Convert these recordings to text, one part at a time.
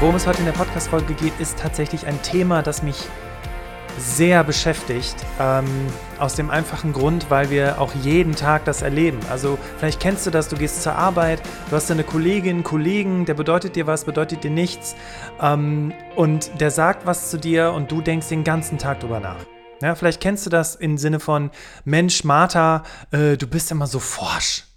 Worum es heute in der Podcast-Folge geht, ist tatsächlich ein Thema, das mich sehr beschäftigt. Ähm, aus dem einfachen Grund, weil wir auch jeden Tag das erleben. Also vielleicht kennst du das, du gehst zur Arbeit, du hast eine Kollegin, Kollegen, der bedeutet dir was, bedeutet dir nichts. Ähm, und der sagt was zu dir und du denkst den ganzen Tag drüber nach. Ja, vielleicht kennst du das im Sinne von Mensch, Martha, äh, du bist immer so forsch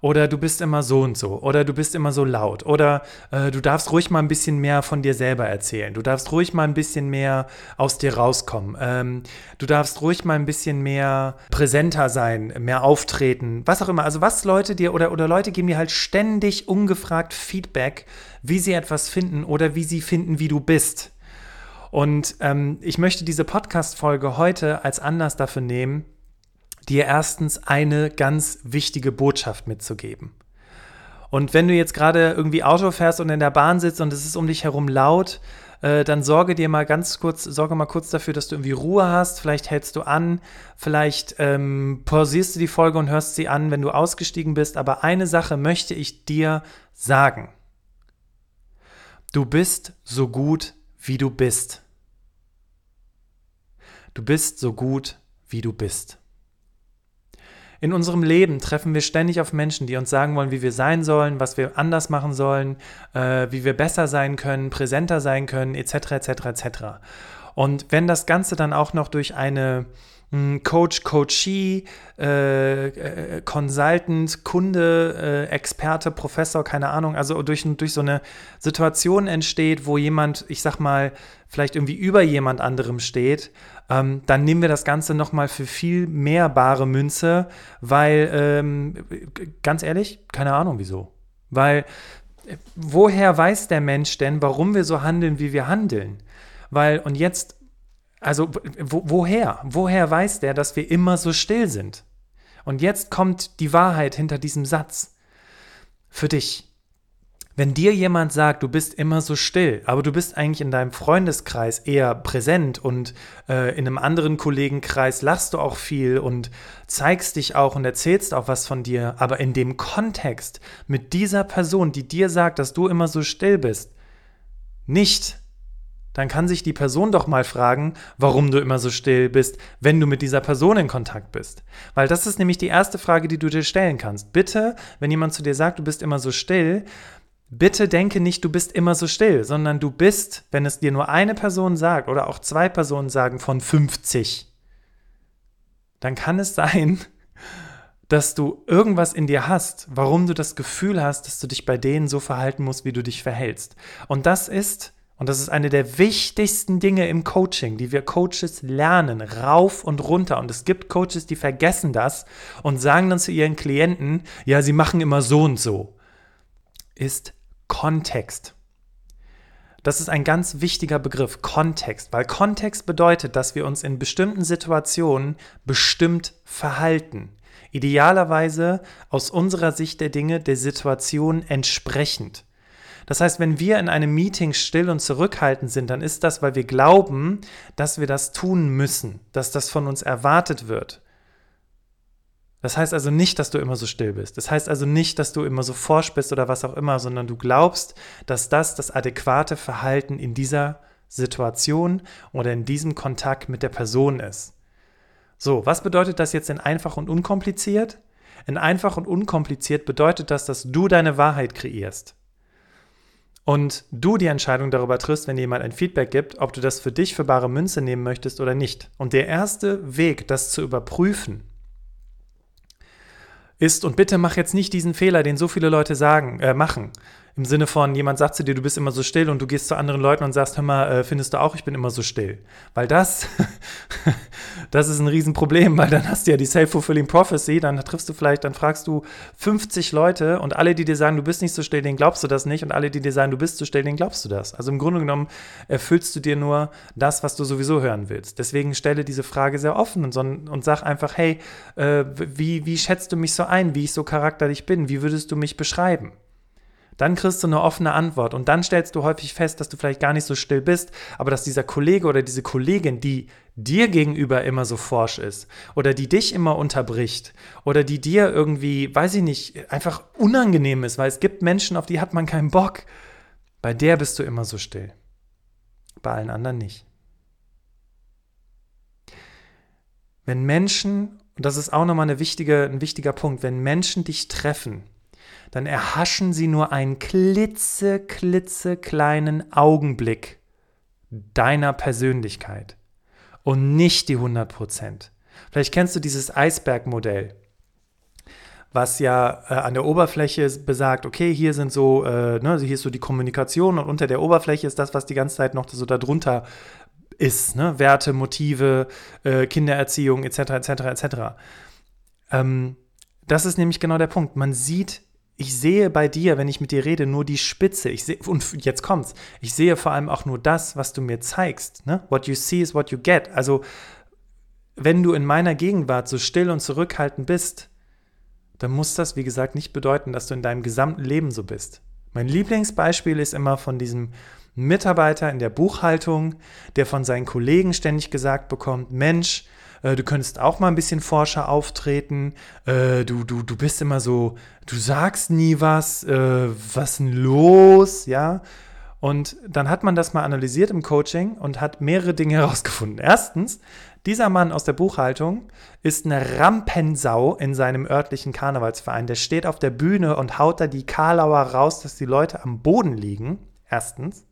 oder du bist immer so und so oder du bist immer so laut oder äh, du darfst ruhig mal ein bisschen mehr von dir selber erzählen. Du darfst ruhig mal ein bisschen mehr aus dir rauskommen. Ähm, du darfst ruhig mal ein bisschen mehr präsenter sein, mehr auftreten, was auch immer. Also was Leute dir oder, oder Leute geben dir halt ständig ungefragt Feedback, wie sie etwas finden oder wie sie finden, wie du bist. Und ähm, ich möchte diese Podcast-Folge heute als Anlass dafür nehmen, dir erstens eine ganz wichtige Botschaft mitzugeben. Und wenn du jetzt gerade irgendwie Auto fährst und in der Bahn sitzt und es ist um dich herum laut, äh, dann sorge dir mal ganz kurz, sorge mal kurz dafür, dass du irgendwie Ruhe hast. Vielleicht hältst du an, vielleicht ähm, pausierst du die Folge und hörst sie an, wenn du ausgestiegen bist. Aber eine Sache möchte ich dir sagen. Du bist so gut, wie du bist. Du bist so gut, wie du bist. In unserem Leben treffen wir ständig auf Menschen, die uns sagen wollen, wie wir sein sollen, was wir anders machen sollen, äh, wie wir besser sein können, präsenter sein können, etc., etc., etc. Und wenn das Ganze dann auch noch durch eine Coach, Coachee, äh, äh, Consultant, Kunde, äh, Experte, Professor, keine Ahnung, also durch, durch so eine Situation entsteht, wo jemand, ich sag mal, vielleicht irgendwie über jemand anderem steht, ähm, dann nehmen wir das Ganze nochmal für viel mehr bare Münze, weil, ähm, ganz ehrlich, keine Ahnung wieso. Weil, äh, woher weiß der Mensch denn, warum wir so handeln, wie wir handeln? Weil, und jetzt also wo, woher? Woher weiß der, dass wir immer so still sind? Und jetzt kommt die Wahrheit hinter diesem Satz. Für dich. Wenn dir jemand sagt, du bist immer so still, aber du bist eigentlich in deinem Freundeskreis eher präsent und äh, in einem anderen Kollegenkreis lachst du auch viel und zeigst dich auch und erzählst auch was von dir, aber in dem Kontext mit dieser Person, die dir sagt, dass du immer so still bist, nicht dann kann sich die Person doch mal fragen, warum du immer so still bist, wenn du mit dieser Person in Kontakt bist. Weil das ist nämlich die erste Frage, die du dir stellen kannst. Bitte, wenn jemand zu dir sagt, du bist immer so still, bitte denke nicht, du bist immer so still, sondern du bist, wenn es dir nur eine Person sagt oder auch zwei Personen sagen von 50, dann kann es sein, dass du irgendwas in dir hast, warum du das Gefühl hast, dass du dich bei denen so verhalten musst, wie du dich verhältst. Und das ist und das ist eine der wichtigsten Dinge im Coaching, die wir Coaches lernen, rauf und runter. Und es gibt Coaches, die vergessen das und sagen dann zu ihren Klienten, ja, sie machen immer so und so. Ist Kontext. Das ist ein ganz wichtiger Begriff, Kontext, weil Kontext bedeutet, dass wir uns in bestimmten Situationen bestimmt verhalten. Idealerweise aus unserer Sicht der Dinge der Situation entsprechend. Das heißt, wenn wir in einem Meeting still und zurückhaltend sind, dann ist das, weil wir glauben, dass wir das tun müssen, dass das von uns erwartet wird. Das heißt also nicht, dass du immer so still bist. Das heißt also nicht, dass du immer so forsch bist oder was auch immer, sondern du glaubst, dass das das adäquate Verhalten in dieser Situation oder in diesem Kontakt mit der Person ist. So, was bedeutet das jetzt in einfach und unkompliziert? In einfach und unkompliziert bedeutet das, dass du deine Wahrheit kreierst und du die Entscheidung darüber triffst, wenn jemand ein Feedback gibt, ob du das für dich für bare Münze nehmen möchtest oder nicht. Und der erste Weg, das zu überprüfen, ist, und bitte mach jetzt nicht diesen Fehler, den so viele Leute sagen, äh, machen. Im Sinne von, jemand sagt zu dir, du bist immer so still und du gehst zu anderen Leuten und sagst, hör mal, äh, findest du auch, ich bin immer so still. Weil das, das ist ein Riesenproblem, weil dann hast du ja die Self-Fulfilling Prophecy, dann triffst du vielleicht, dann fragst du 50 Leute und alle, die dir sagen, du bist nicht so still, denen glaubst du das nicht und alle, die dir sagen, du bist so still, denen glaubst du das. Also im Grunde genommen erfüllst du dir nur das, was du sowieso hören willst. Deswegen stelle diese Frage sehr offen und, so, und sag einfach, hey, äh, wie, wie schätzt du mich so ein, wie ich so charakterlich bin, wie würdest du mich beschreiben? Dann kriegst du eine offene Antwort und dann stellst du häufig fest, dass du vielleicht gar nicht so still bist, aber dass dieser Kollege oder diese Kollegin, die dir gegenüber immer so forsch ist oder die dich immer unterbricht oder die dir irgendwie, weiß ich nicht, einfach unangenehm ist, weil es gibt Menschen, auf die hat man keinen Bock, bei der bist du immer so still. Bei allen anderen nicht. Wenn Menschen, und das ist auch nochmal eine wichtige, ein wichtiger Punkt, wenn Menschen dich treffen, dann erhaschen sie nur einen klitze, klitze kleinen Augenblick deiner Persönlichkeit und nicht die 100 Prozent. Vielleicht kennst du dieses Eisbergmodell, was ja äh, an der Oberfläche besagt, okay, hier sind so, äh, ne, hier ist so die Kommunikation und unter der Oberfläche ist das, was die ganze Zeit noch so darunter ist, ne? Werte, Motive, äh, Kindererziehung etc. etc. etc. Ähm, das ist nämlich genau der Punkt. Man sieht ich sehe bei dir, wenn ich mit dir rede, nur die Spitze. Ich sehe, und jetzt kommt's. Ich sehe vor allem auch nur das, was du mir zeigst. Ne? What you see is what you get. Also, wenn du in meiner Gegenwart so still und zurückhaltend bist, dann muss das, wie gesagt, nicht bedeuten, dass du in deinem gesamten Leben so bist. Mein Lieblingsbeispiel ist immer von diesem Mitarbeiter in der Buchhaltung, der von seinen Kollegen ständig gesagt bekommt, Mensch, du könntest auch mal ein bisschen forscher auftreten, äh, du, du, du bist immer so, du sagst nie was, äh, was denn los, ja. Und dann hat man das mal analysiert im Coaching und hat mehrere Dinge herausgefunden. Erstens, dieser Mann aus der Buchhaltung ist eine Rampensau in seinem örtlichen Karnevalsverein. Der steht auf der Bühne und haut da die Karlauer raus, dass die Leute am Boden liegen. Erstens.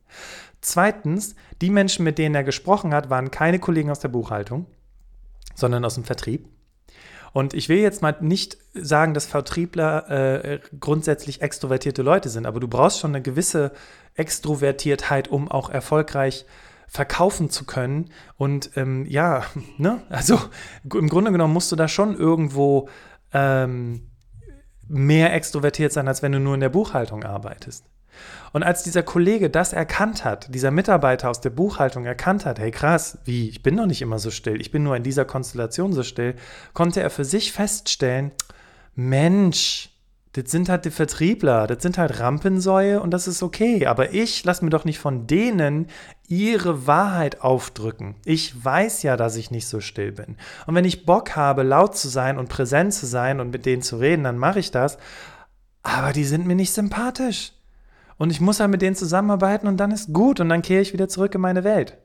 Zweitens, die Menschen, mit denen er gesprochen hat, waren keine Kollegen aus der Buchhaltung sondern aus dem Vertrieb. Und ich will jetzt mal nicht sagen, dass Vertriebler äh, grundsätzlich extrovertierte Leute sind, aber du brauchst schon eine gewisse Extrovertiertheit, um auch erfolgreich verkaufen zu können. Und ähm, ja, ne, also im Grunde genommen musst du da schon irgendwo ähm, mehr extrovertiert sein, als wenn du nur in der Buchhaltung arbeitest. Und als dieser Kollege das erkannt hat, dieser Mitarbeiter aus der Buchhaltung erkannt hat, hey krass, wie, ich bin doch nicht immer so still, ich bin nur in dieser Konstellation so still, konnte er für sich feststellen, Mensch, das sind halt die Vertriebler, das sind halt Rampensäue und das ist okay. Aber ich lasse mir doch nicht von denen ihre Wahrheit aufdrücken. Ich weiß ja, dass ich nicht so still bin. Und wenn ich Bock habe, laut zu sein und präsent zu sein und mit denen zu reden, dann mache ich das. Aber die sind mir nicht sympathisch. Und ich muss halt mit denen zusammenarbeiten und dann ist gut und dann kehre ich wieder zurück in meine Welt.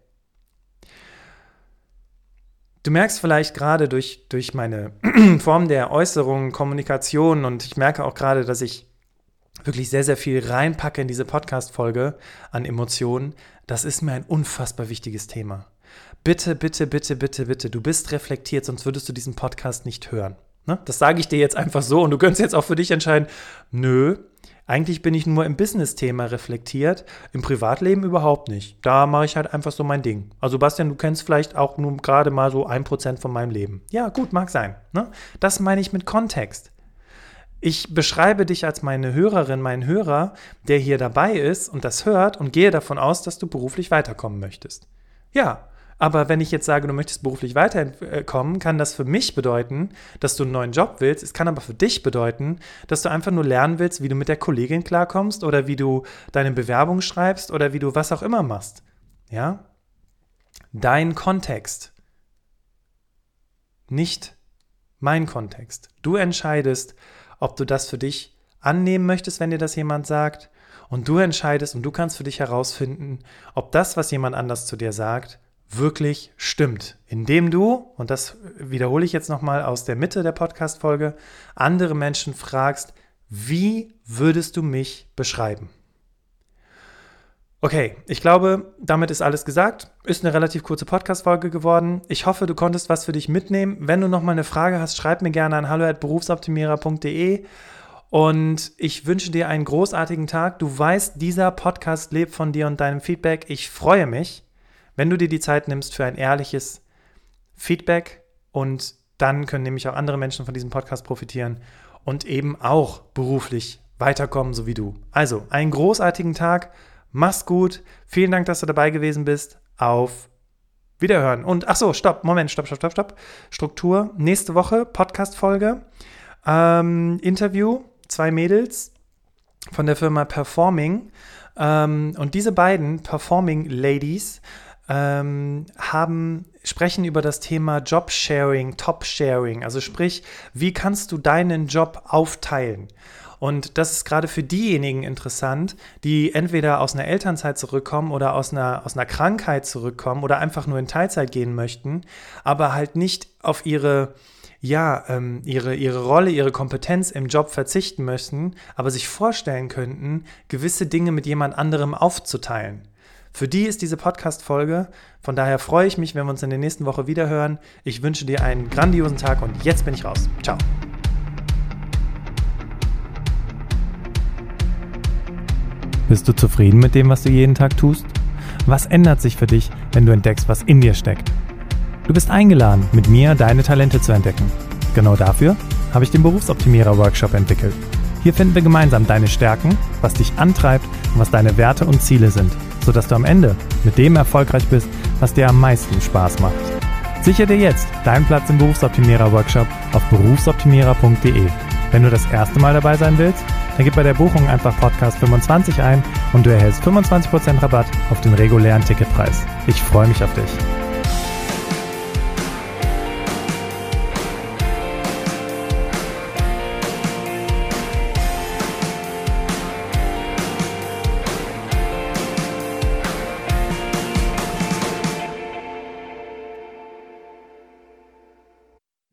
Du merkst vielleicht gerade durch, durch meine Form der Äußerung, Kommunikation und ich merke auch gerade, dass ich wirklich sehr, sehr viel reinpacke in diese Podcast-Folge an Emotionen. Das ist mir ein unfassbar wichtiges Thema. Bitte, bitte, bitte, bitte, bitte, du bist reflektiert, sonst würdest du diesen Podcast nicht hören. Ne? Das sage ich dir jetzt einfach so und du könntest jetzt auch für dich entscheiden, nö, eigentlich bin ich nur im Business-Thema reflektiert, im Privatleben überhaupt nicht. Da mache ich halt einfach so mein Ding. Also Bastian, du kennst vielleicht auch nur gerade mal so ein Prozent von meinem Leben. Ja, gut, mag sein. Ne? Das meine ich mit Kontext. Ich beschreibe dich als meine Hörerin, meinen Hörer, der hier dabei ist und das hört und gehe davon aus, dass du beruflich weiterkommen möchtest. Ja, aber wenn ich jetzt sage, du möchtest beruflich weiterkommen, kann das für mich bedeuten, dass du einen neuen Job willst. Es kann aber für dich bedeuten, dass du einfach nur lernen willst, wie du mit der Kollegin klarkommst oder wie du deine Bewerbung schreibst oder wie du was auch immer machst. Ja? Dein Kontext. Nicht mein Kontext. Du entscheidest, ob du das für dich annehmen möchtest, wenn dir das jemand sagt. Und du entscheidest und du kannst für dich herausfinden, ob das, was jemand anders zu dir sagt, wirklich stimmt, indem du, und das wiederhole ich jetzt nochmal aus der Mitte der Podcast-Folge, andere Menschen fragst, wie würdest du mich beschreiben? Okay, ich glaube, damit ist alles gesagt. Ist eine relativ kurze Podcast-Folge geworden. Ich hoffe, du konntest was für dich mitnehmen. Wenn du nochmal eine Frage hast, schreib mir gerne an hallo@berufsoptimierer.de. Und ich wünsche dir einen großartigen Tag. Du weißt, dieser Podcast lebt von dir und deinem Feedback. Ich freue mich wenn du dir die Zeit nimmst für ein ehrliches Feedback und dann können nämlich auch andere Menschen von diesem Podcast profitieren und eben auch beruflich weiterkommen, so wie du. Also, einen großartigen Tag, mach's gut, vielen Dank, dass du dabei gewesen bist. Auf Wiederhören. Und ach so, stopp, Moment, stopp, stopp, stopp, stopp. Struktur. Nächste Woche Podcast-Folge. Ähm, Interview, zwei Mädels von der Firma Performing. Ähm, und diese beiden Performing Ladies ähm, haben, sprechen über das Thema Job-Sharing, Top-Sharing. Also sprich, wie kannst du deinen Job aufteilen? Und das ist gerade für diejenigen interessant, die entweder aus einer Elternzeit zurückkommen oder aus einer, aus einer Krankheit zurückkommen oder einfach nur in Teilzeit gehen möchten, aber halt nicht auf ihre, ja, ähm, ihre, ihre Rolle, ihre Kompetenz im Job verzichten möchten, aber sich vorstellen könnten, gewisse Dinge mit jemand anderem aufzuteilen. Für die ist diese Podcast-Folge. Von daher freue ich mich, wenn wir uns in der nächsten Woche wieder hören. Ich wünsche dir einen grandiosen Tag und jetzt bin ich raus. Ciao. Bist du zufrieden mit dem, was du jeden Tag tust? Was ändert sich für dich, wenn du entdeckst, was in dir steckt? Du bist eingeladen, mit mir deine Talente zu entdecken. Genau dafür habe ich den Berufsoptimierer Workshop entwickelt. Hier finden wir gemeinsam deine Stärken, was dich antreibt und was deine Werte und Ziele sind, sodass du am Ende mit dem erfolgreich bist, was dir am meisten Spaß macht. Sichere dir jetzt deinen Platz im Berufsoptimierer Workshop auf berufsoptimierer.de. Wenn du das erste Mal dabei sein willst, dann gib bei der Buchung einfach Podcast 25 ein und du erhältst 25% Rabatt auf den regulären Ticketpreis. Ich freue mich auf dich.